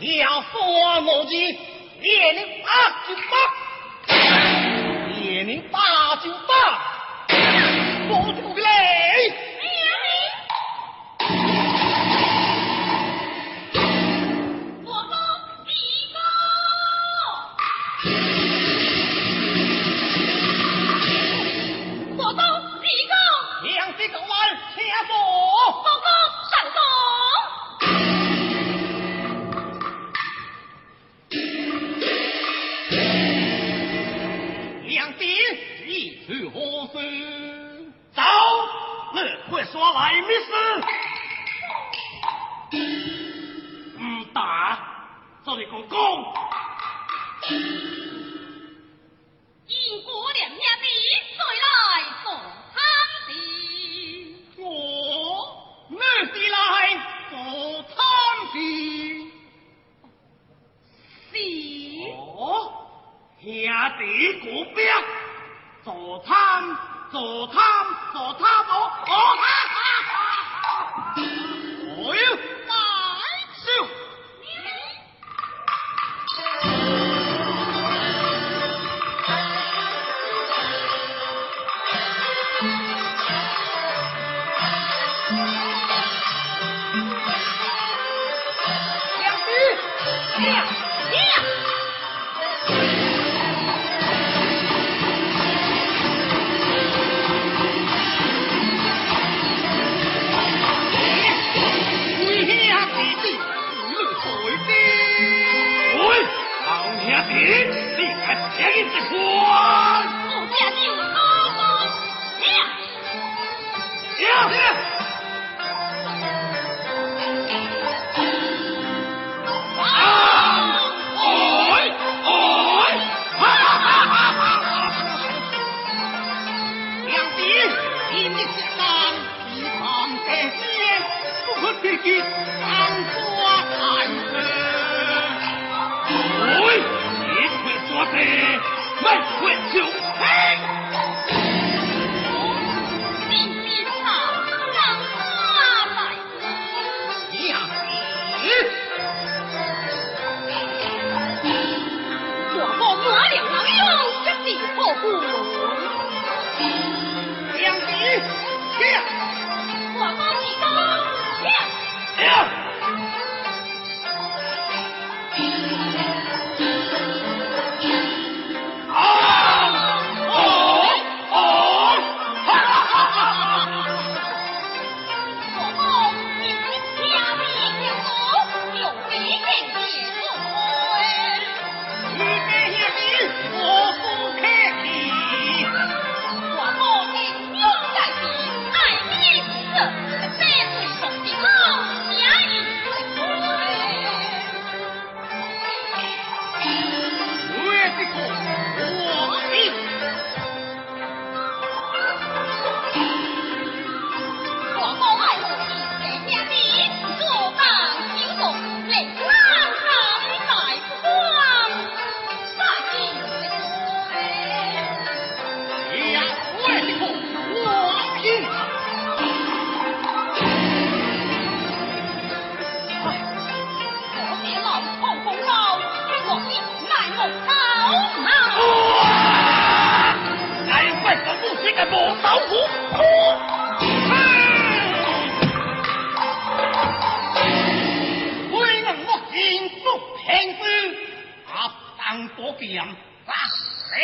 要算我计，也能八九八，也能八九八。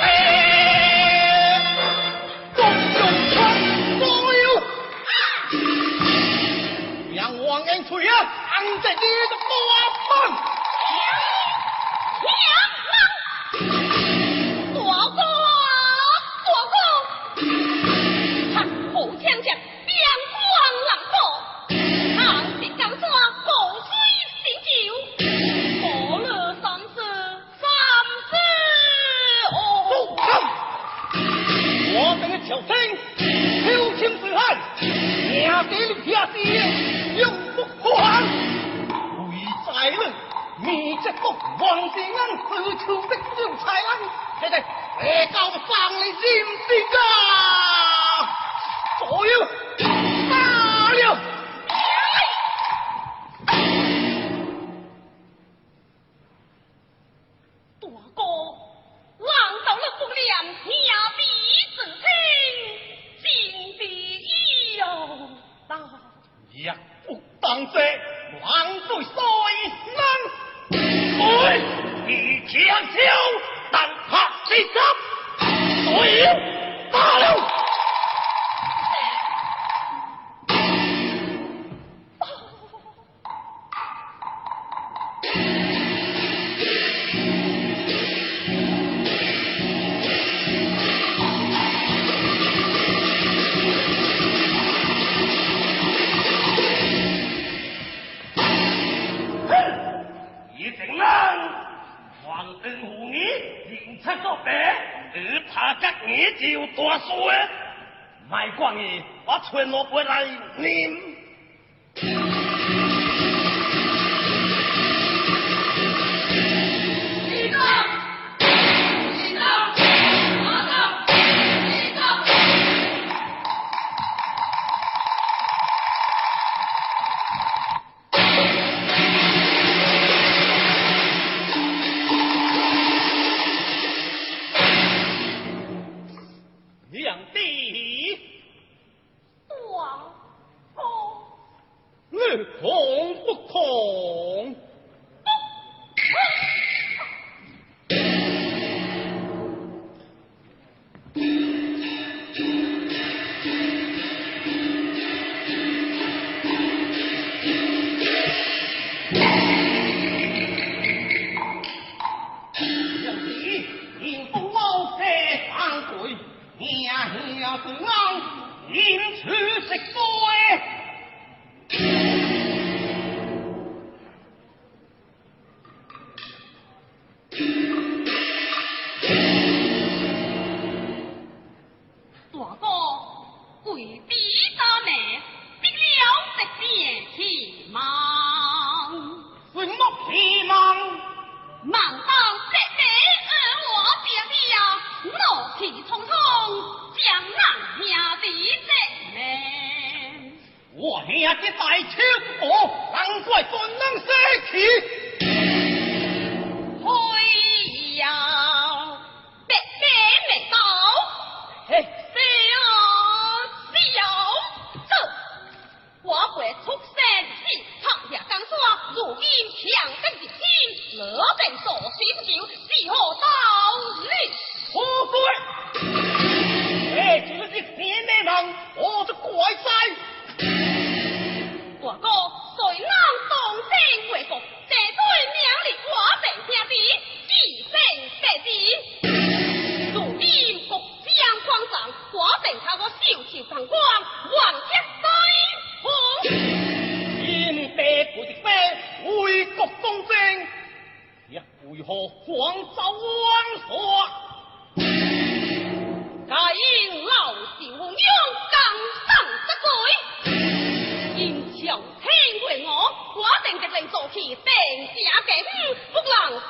哎，保佑，保佑，保佑！王啊，在你的。娘，娘。狂躁王所大英老九娘敢上得罪英雄天为我我定定定做起定下不五福郎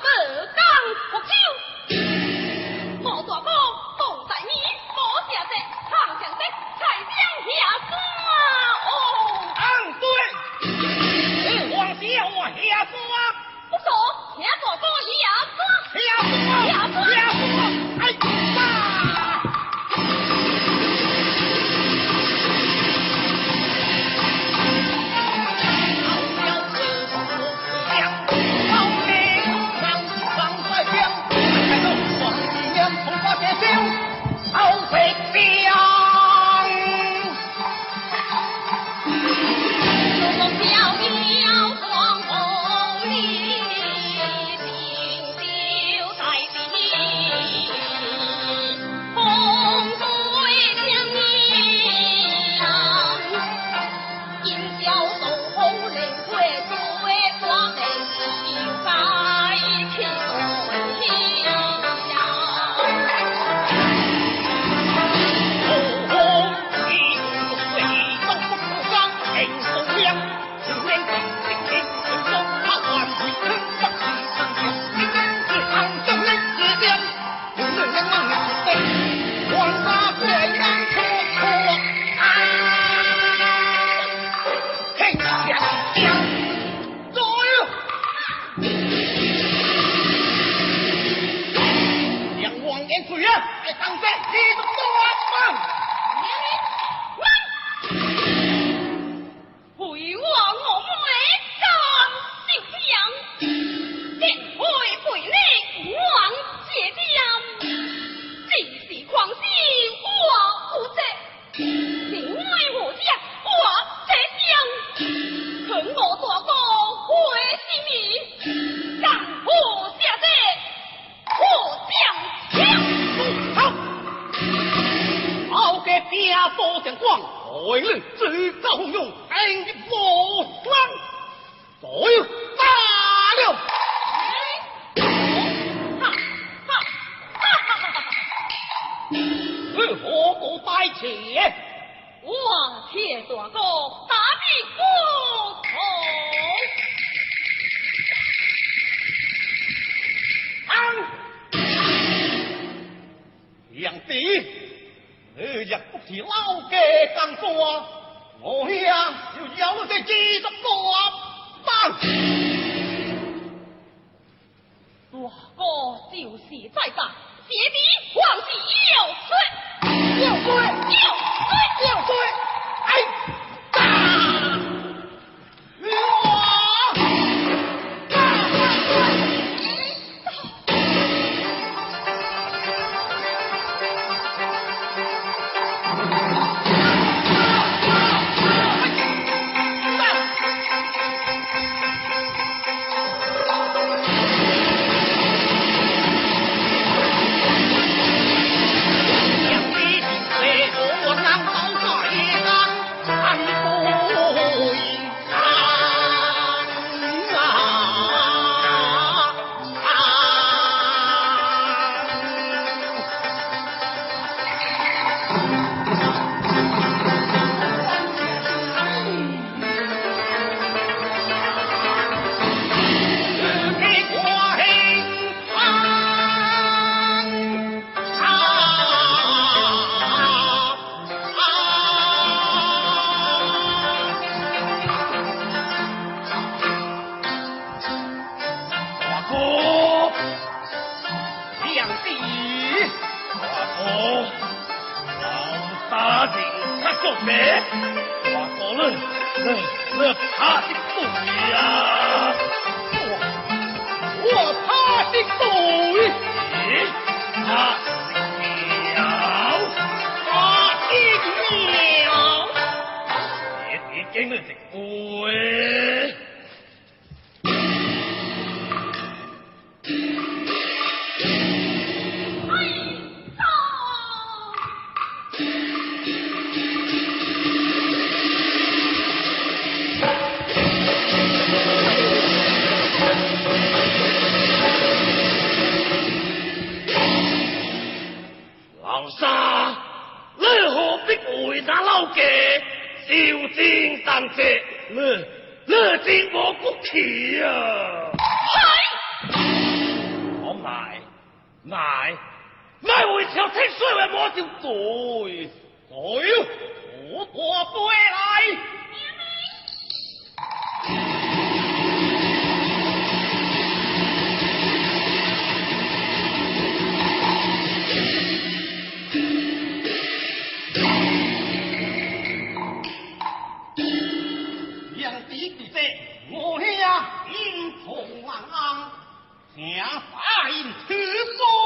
저희 哦，老大人，他做咩？我做了，他的鬼呀、啊！我我他的鬼，他，他的，你你给我。为咱老家修建山车，乐乐尽我骨气呀！嗨，我来，来，来为小青水为我就对，哎，我我对来。娘发音此说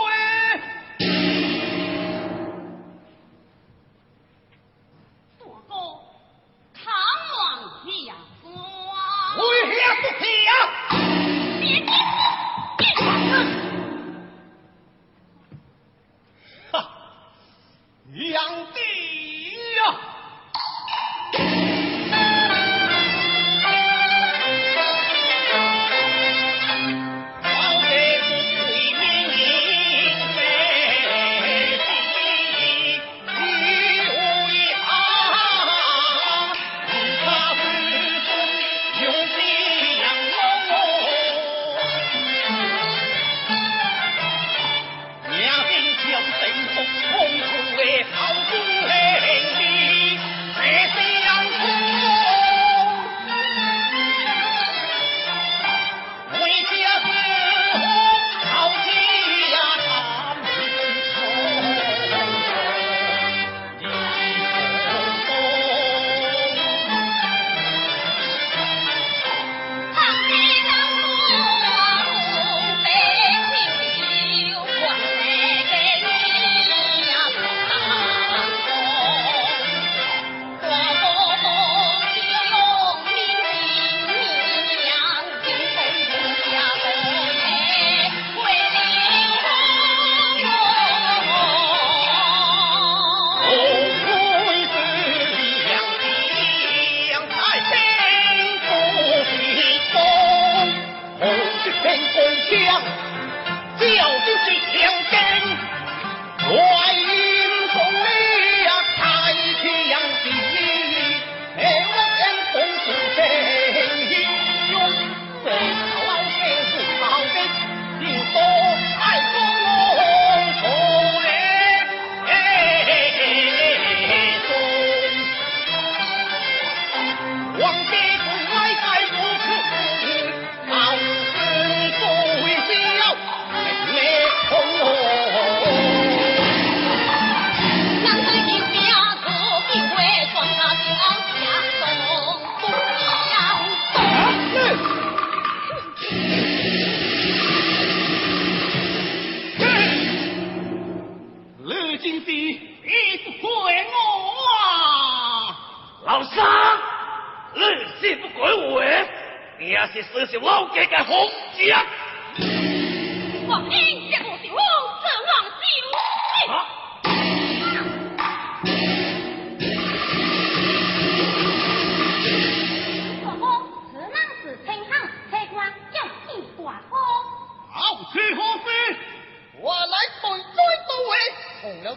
了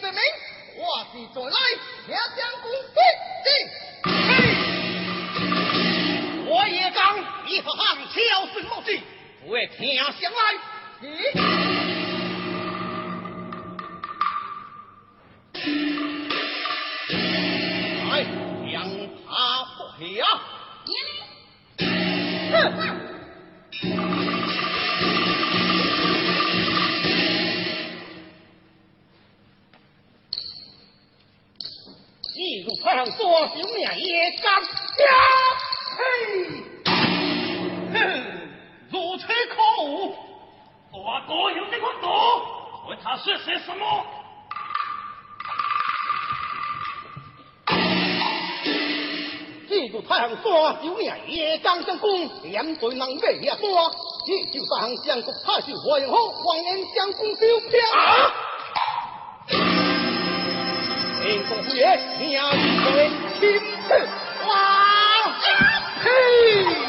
的，我是再来将功。我也刚，你和汉挑什么计？不为天下相来。你来将他放下。哼！所小命也干呀！嘿，哼，如此可恶！我哥有这个毒，问他说些什么？记住太行山有命也干相公，连对能背呀山，一就三相国太守华阳好，黄岩相公丢票。啊！天公父爷，你要作为亲自哇！嘿，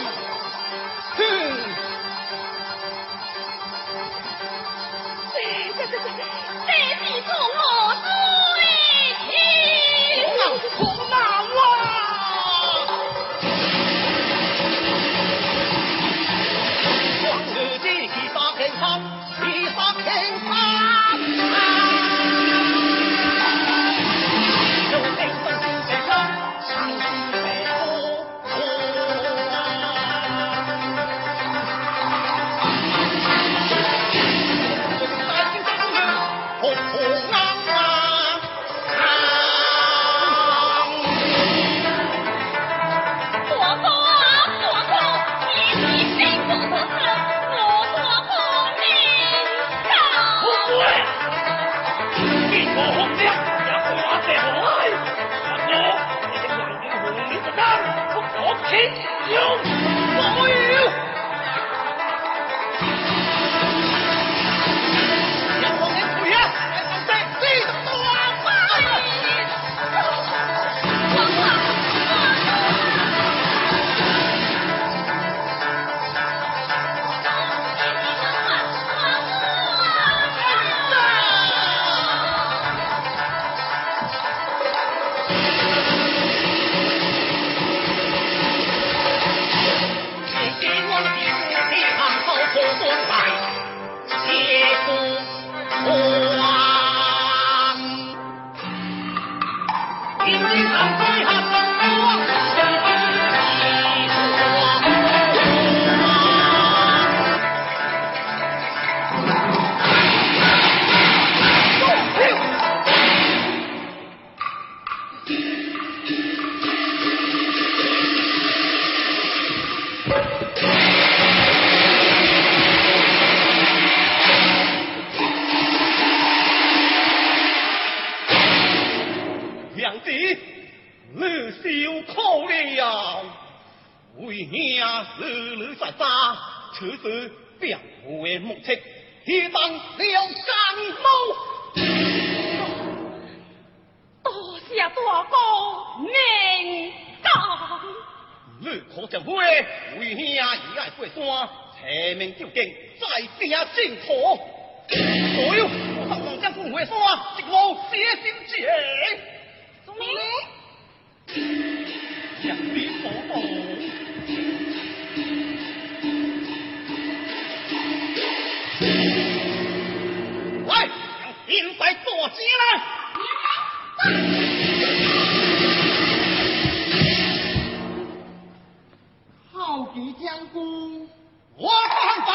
好奇将军，我看在，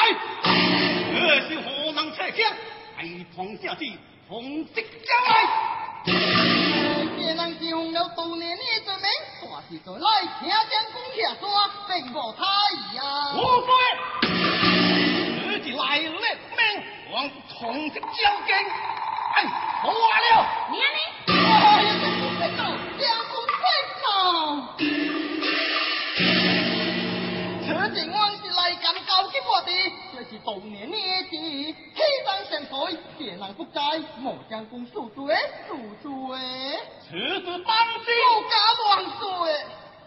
这是河南车枪，大唐下旨，奉旨交来。既然是奉了多年的罪名，大是在来请将军下山，并无他意啊。无罪，自己来了命，往同职交警。哎，好了，你呢？我要将军快走，将军快走。此情我是来赶交给我的，这是多年的事，欺当相随，别人不在，莫将军恕罪，恕罪，此事当不心。敢乱说。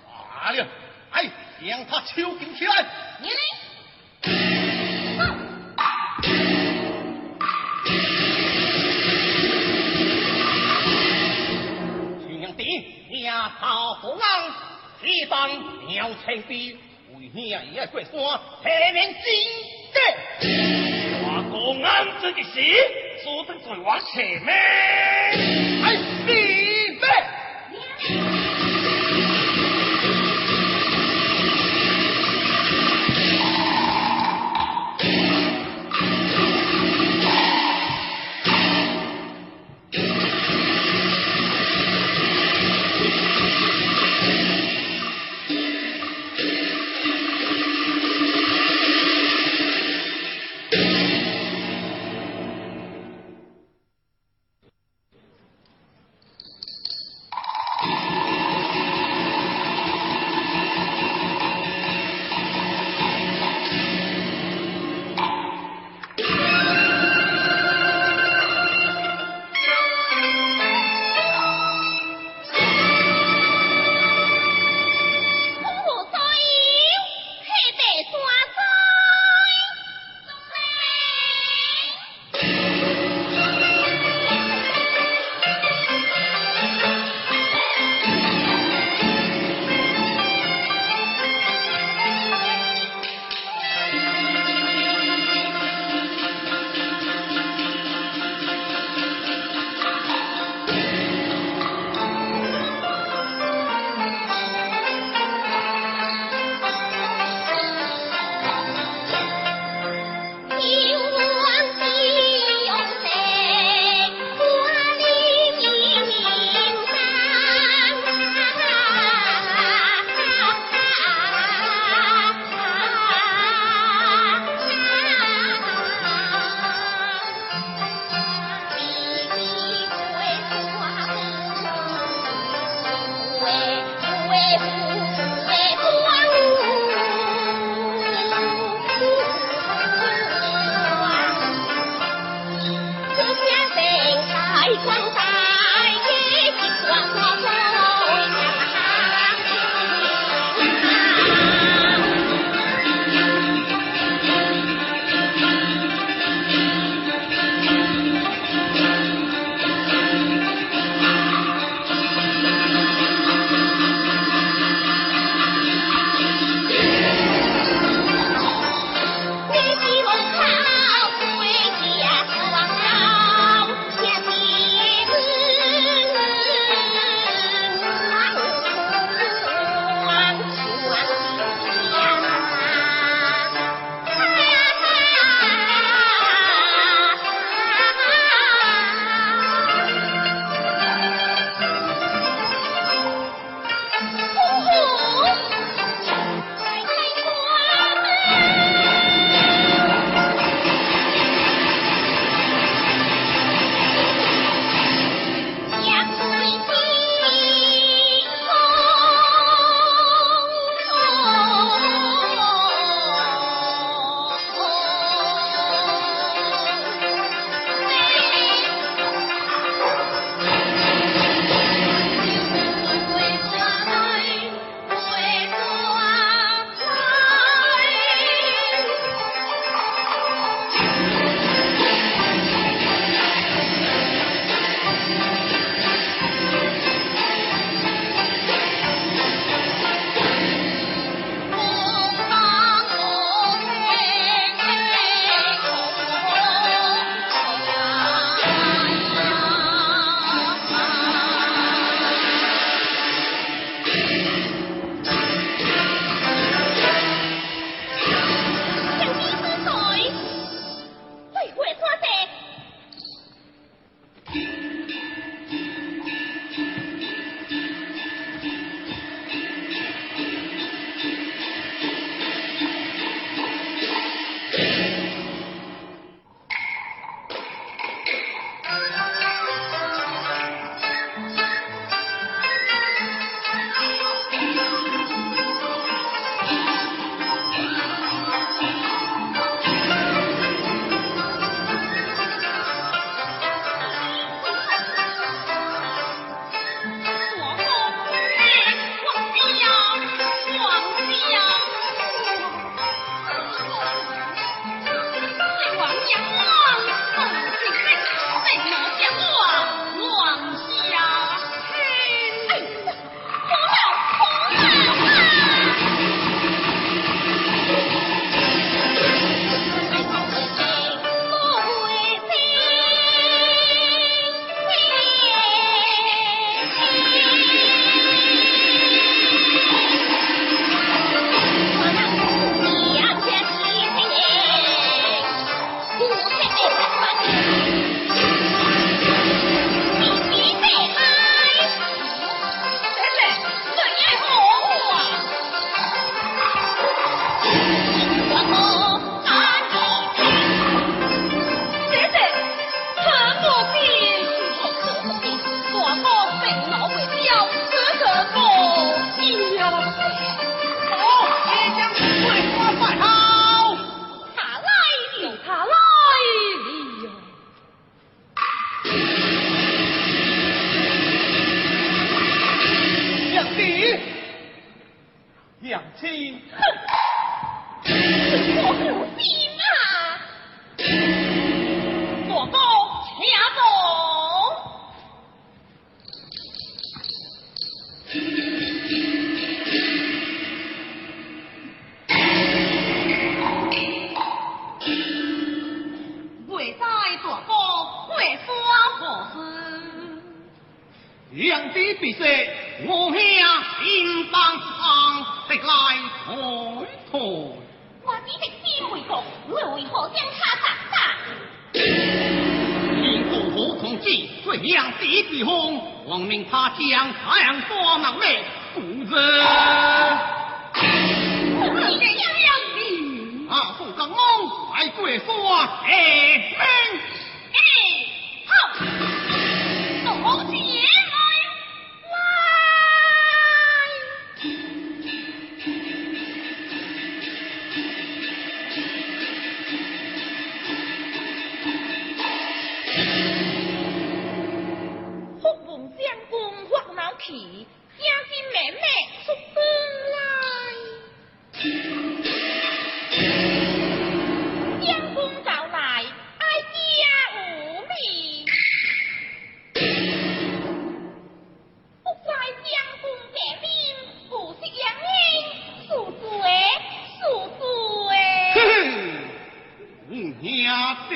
罢了，哎，将他囚禁起来。娘呢？弟，压炮火昂，一当鸟青兵，为兄也过山，下面金的。大哥安这个事，说得在我前面。哎，弟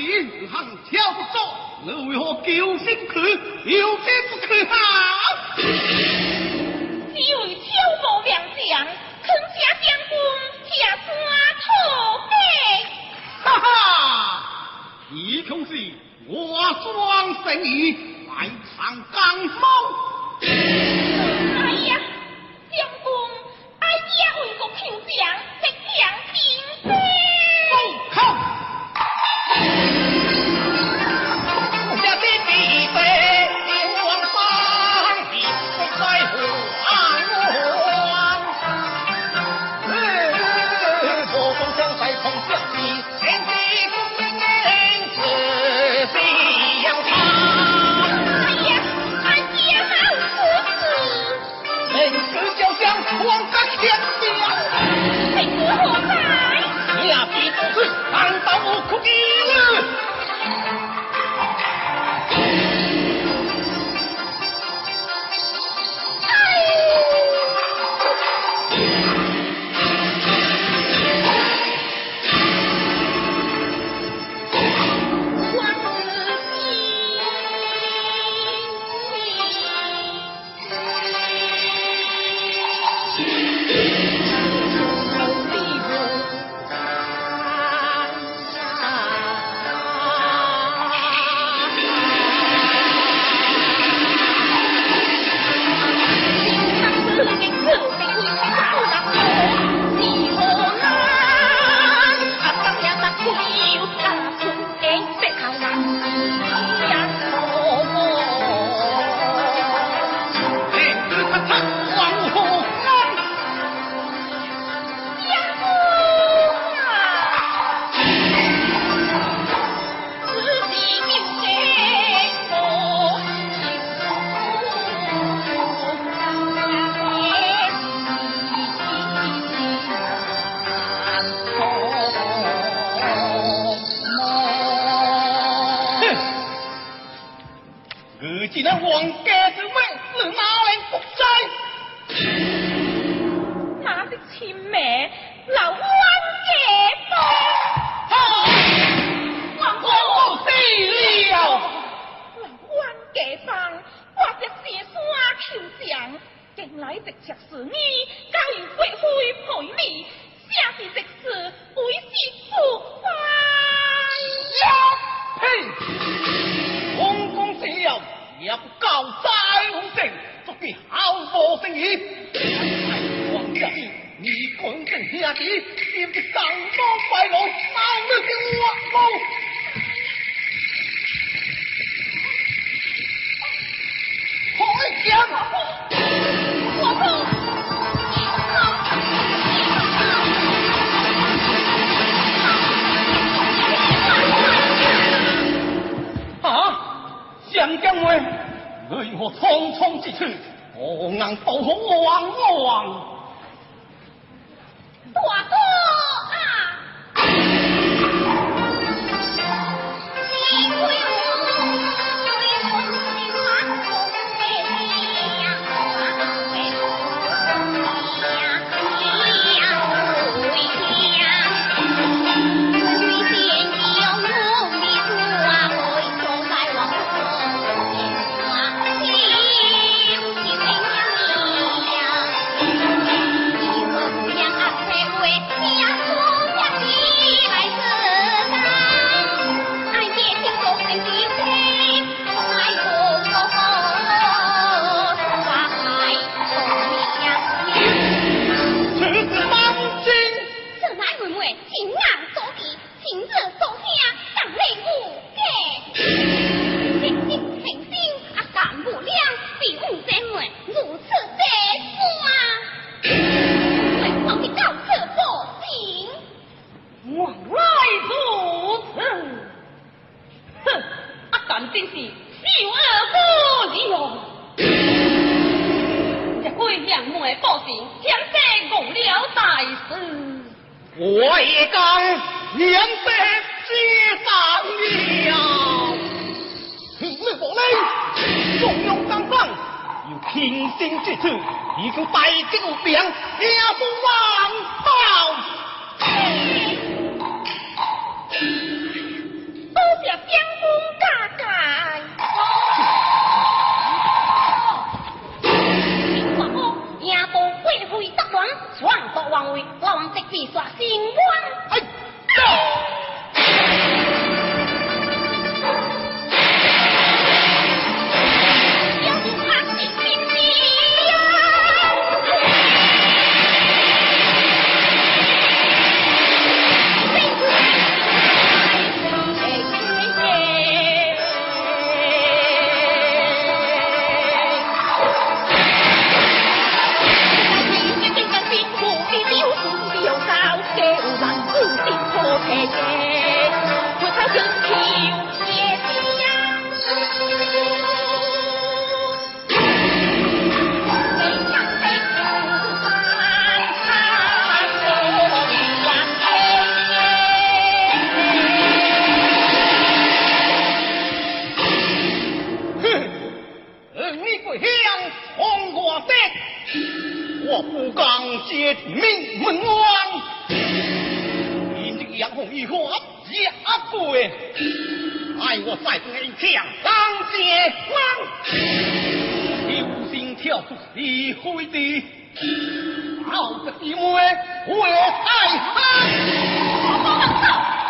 兵挑，你为何救心去，救心不去啊？只为挑拨名将，坑下将军，下山土匪。哈哈，你同是我庄神医，来尝感冒。都是你害的，老子的妹活该！哈。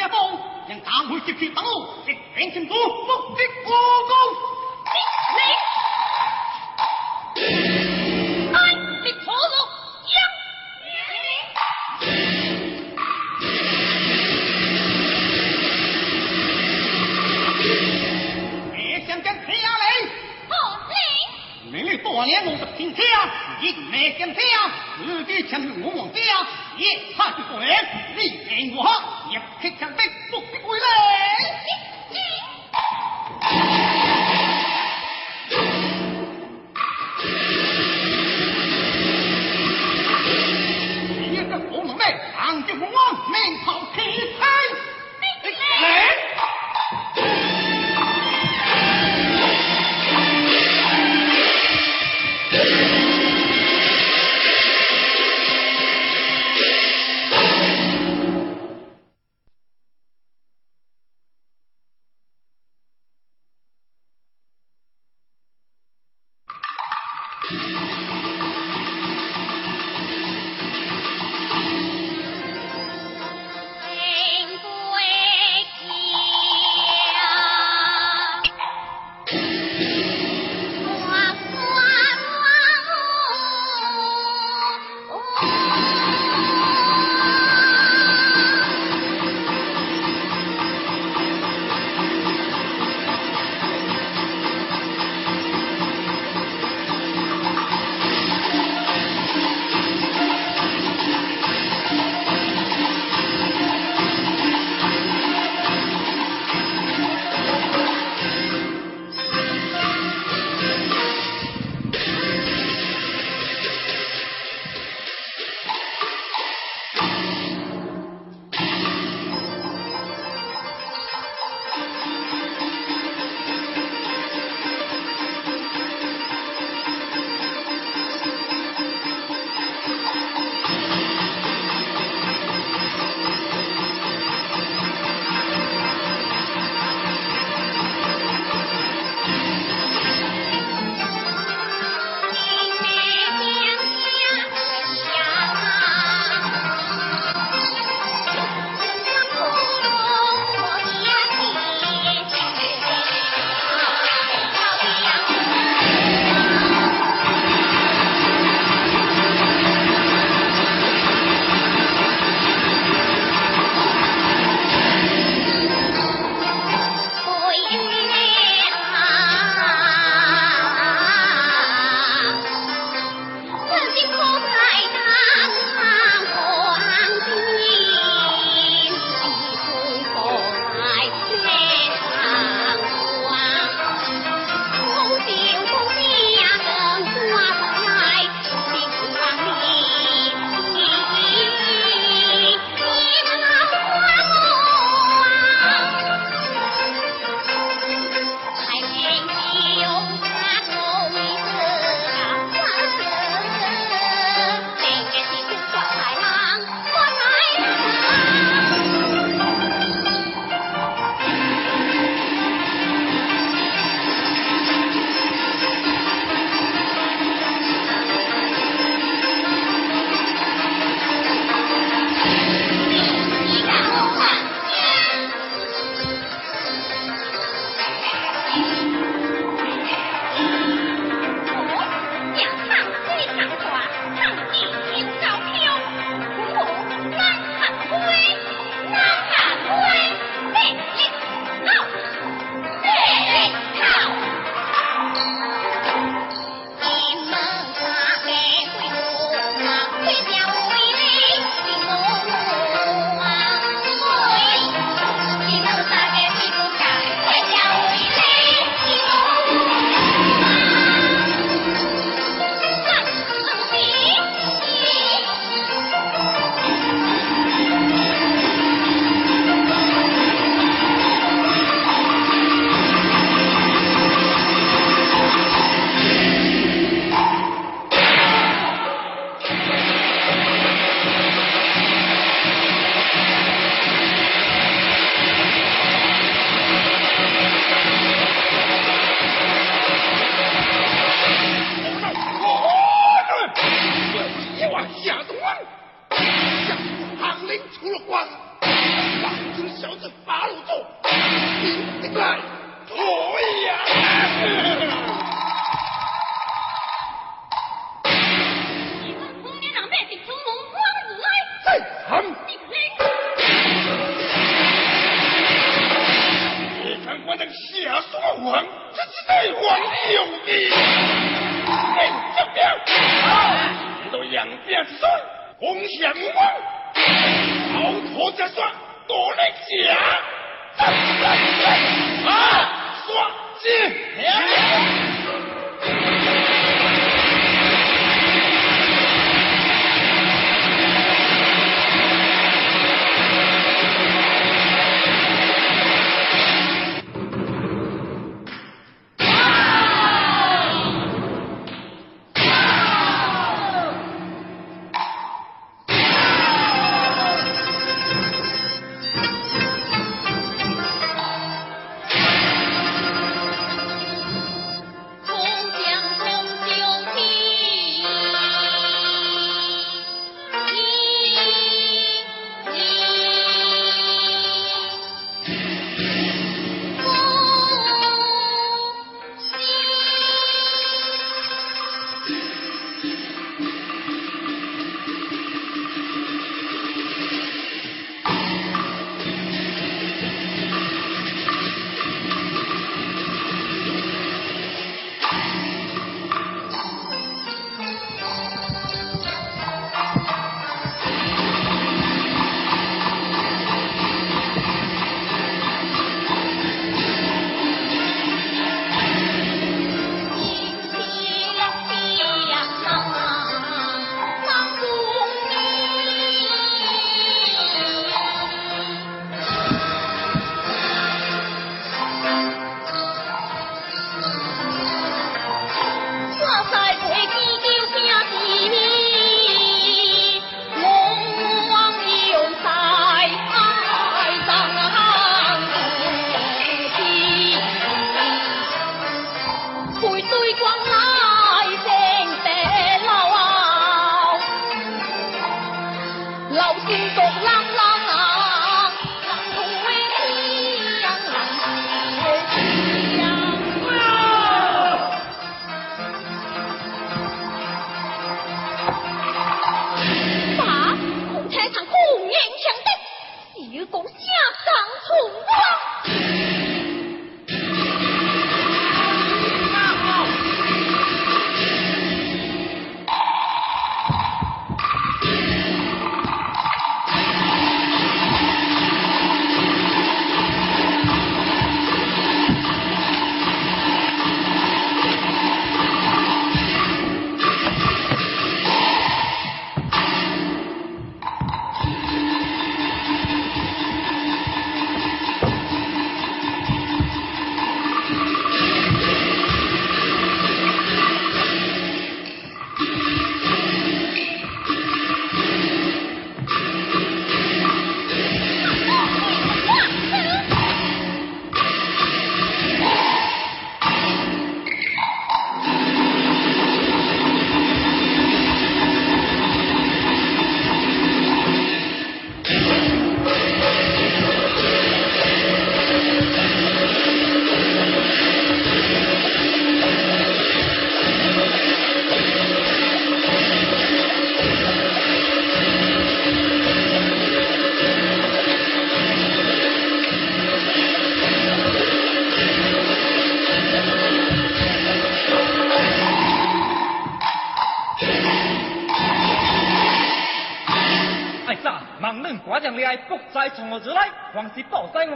家帮，让大会接去等我，直领清楚，目的过公。你，哎，你错了，别想将天下来，好令，多年我的天下，一没将天，自己强于我王家，一差就过人，你骗我哈，一刻强逼，目的归来。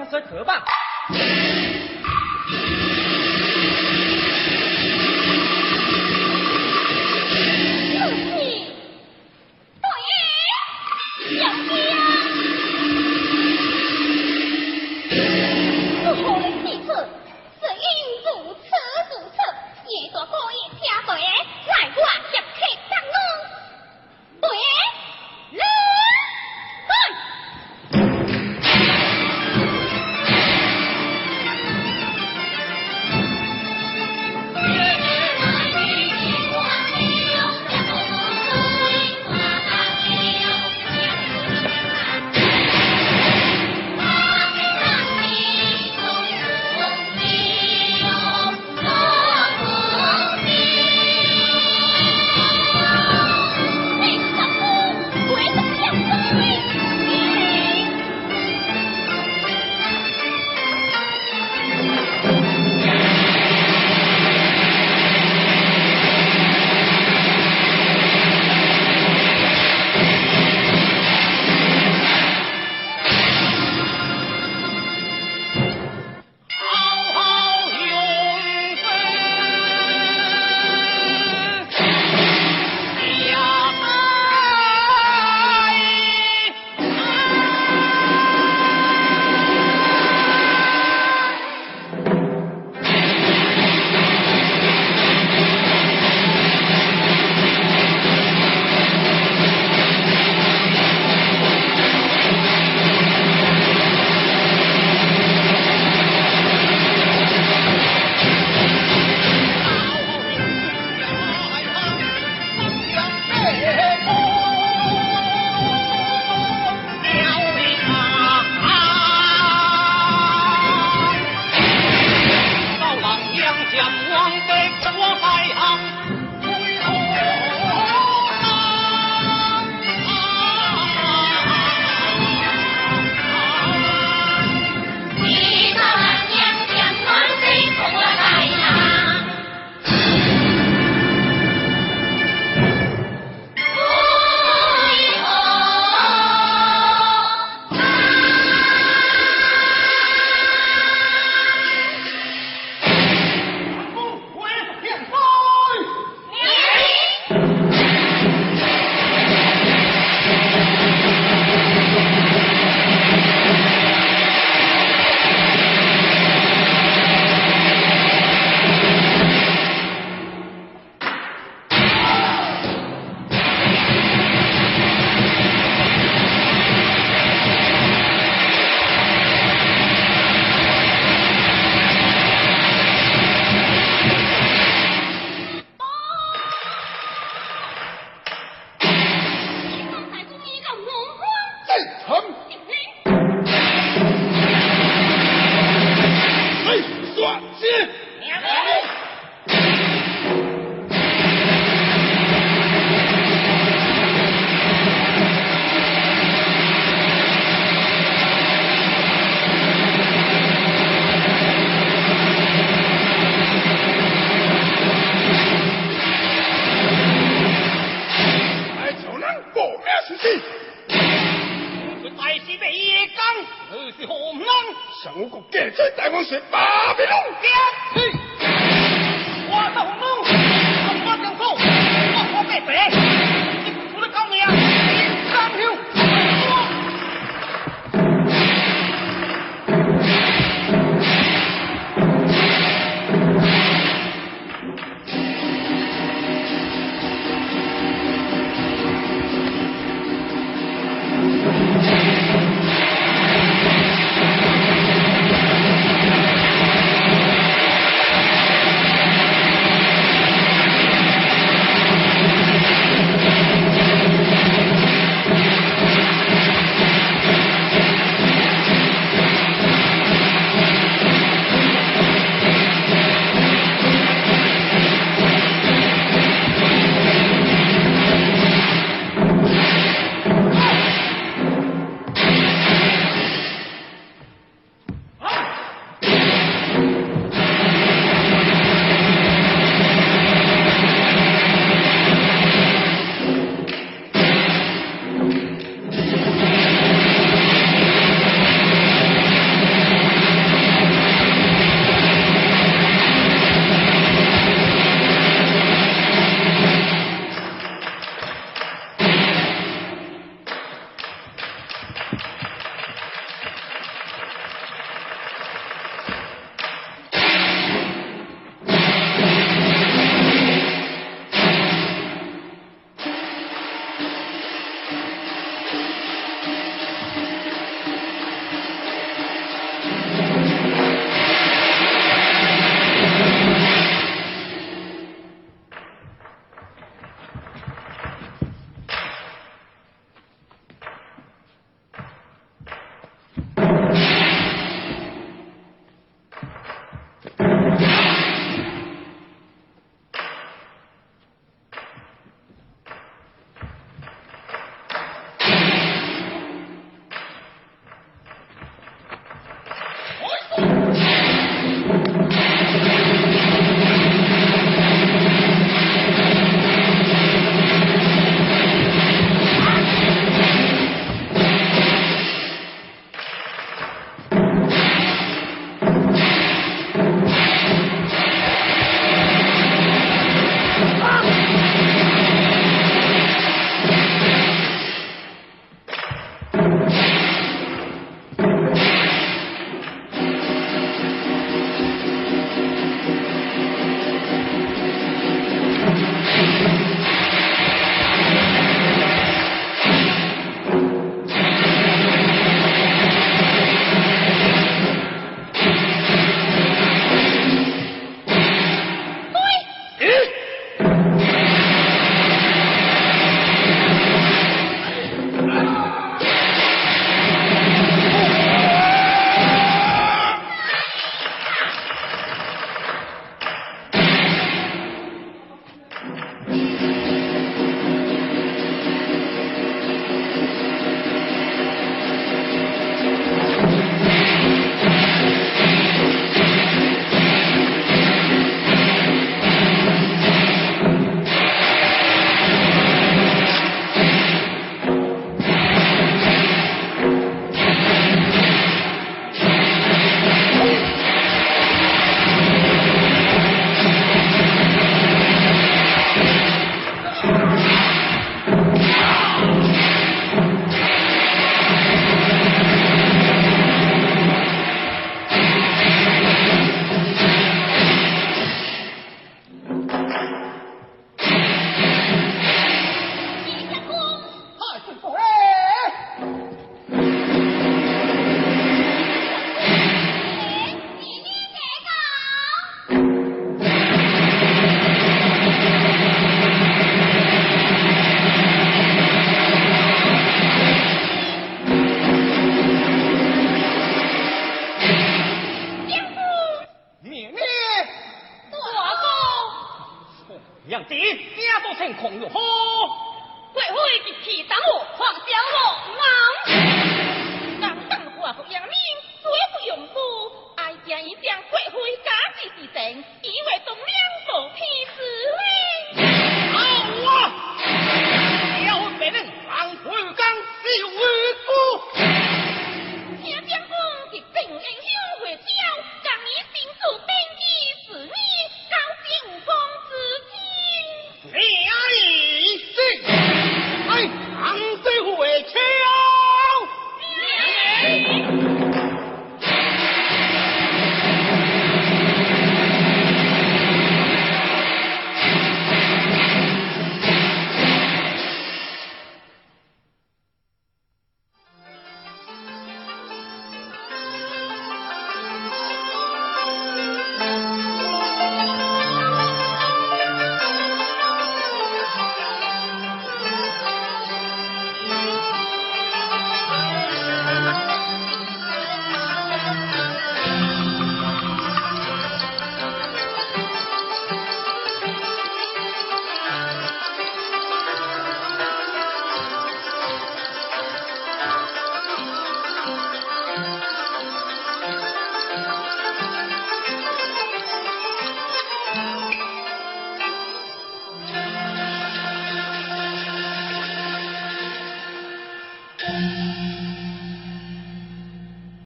报山